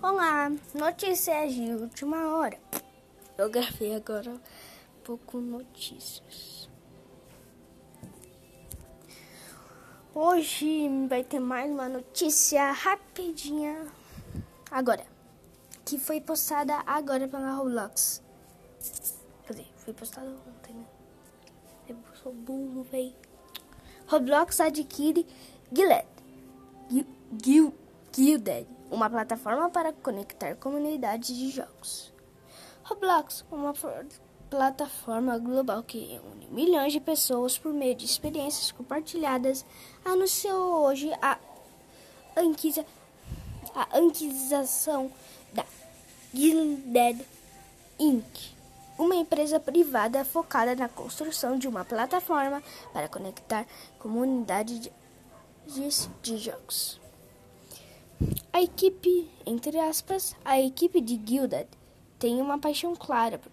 Olá, notícias de última hora. Eu gravei agora um pouco notícias. Hoje vai ter mais uma notícia rapidinha. Agora, que foi postada agora pela Roblox. Quer dizer, foi postada ontem, né? Eu sou burro, véi. Roblox adquire Gillette. Gilded uma plataforma para conectar comunidades de jogos. Roblox, uma plataforma global que une milhões de pessoas por meio de experiências compartilhadas, anunciou hoje a, anquisa, a anquização da Gilded Inc., uma empresa privada focada na construção de uma plataforma para conectar comunidades de, de, de jogos. A equipe, entre aspas, a equipe de Gilded tem uma paixão clara por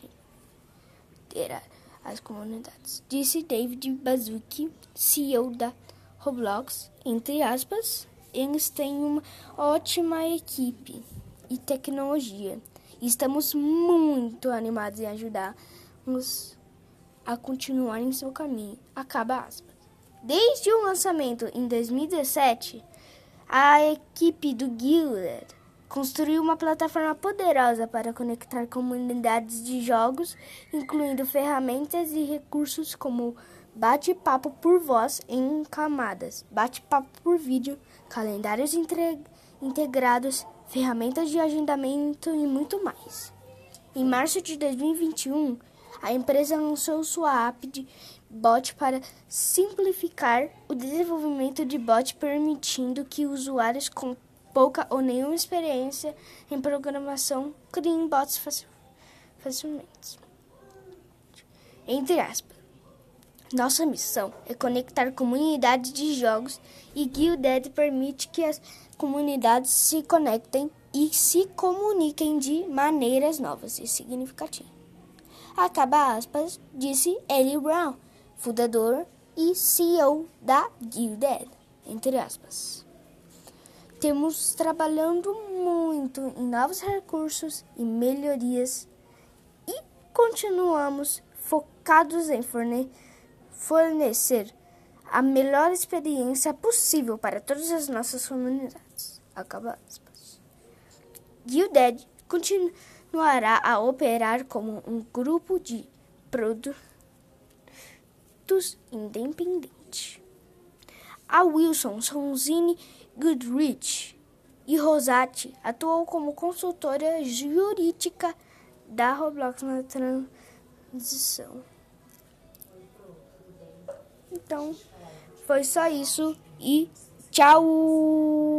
ter as comunidades, disse David Baszucki, CEO da Roblox, entre aspas, eles têm uma ótima equipe e tecnologia. Estamos muito animados em ajudar-nos a continuar em seu caminho. Acaba aspas. Desde o lançamento em 2017, a equipe do Guild construiu uma plataforma poderosa para conectar comunidades de jogos, incluindo ferramentas e recursos como bate-papo por voz em camadas, bate-papo por vídeo, calendários integrados, ferramentas de agendamento e muito mais. Em março de 2021, a empresa lançou sua app de bot para simplificar o desenvolvimento de bot, permitindo que usuários com pouca ou nenhuma experiência em programação criem bots facilmente. Entre aspas. Nossa missão é conectar comunidades de jogos e Guilded permite que as comunidades se conectem e se comuniquem de maneiras novas e significativas. Acaba aspas, disse Ellie Brown, fundador e CEO da Gilded, entre aspas. Temos trabalhando muito em novos recursos e melhorias e continuamos focados em forne fornecer a melhor experiência possível para todas as nossas comunidades. Acaba aspas. Gilded continua continuará a operar como um grupo de produtos independente. A Wilson Sonzini Goodrich e Rosati atuou como consultora jurídica da Roblox na transição. Então, foi só isso e tchau!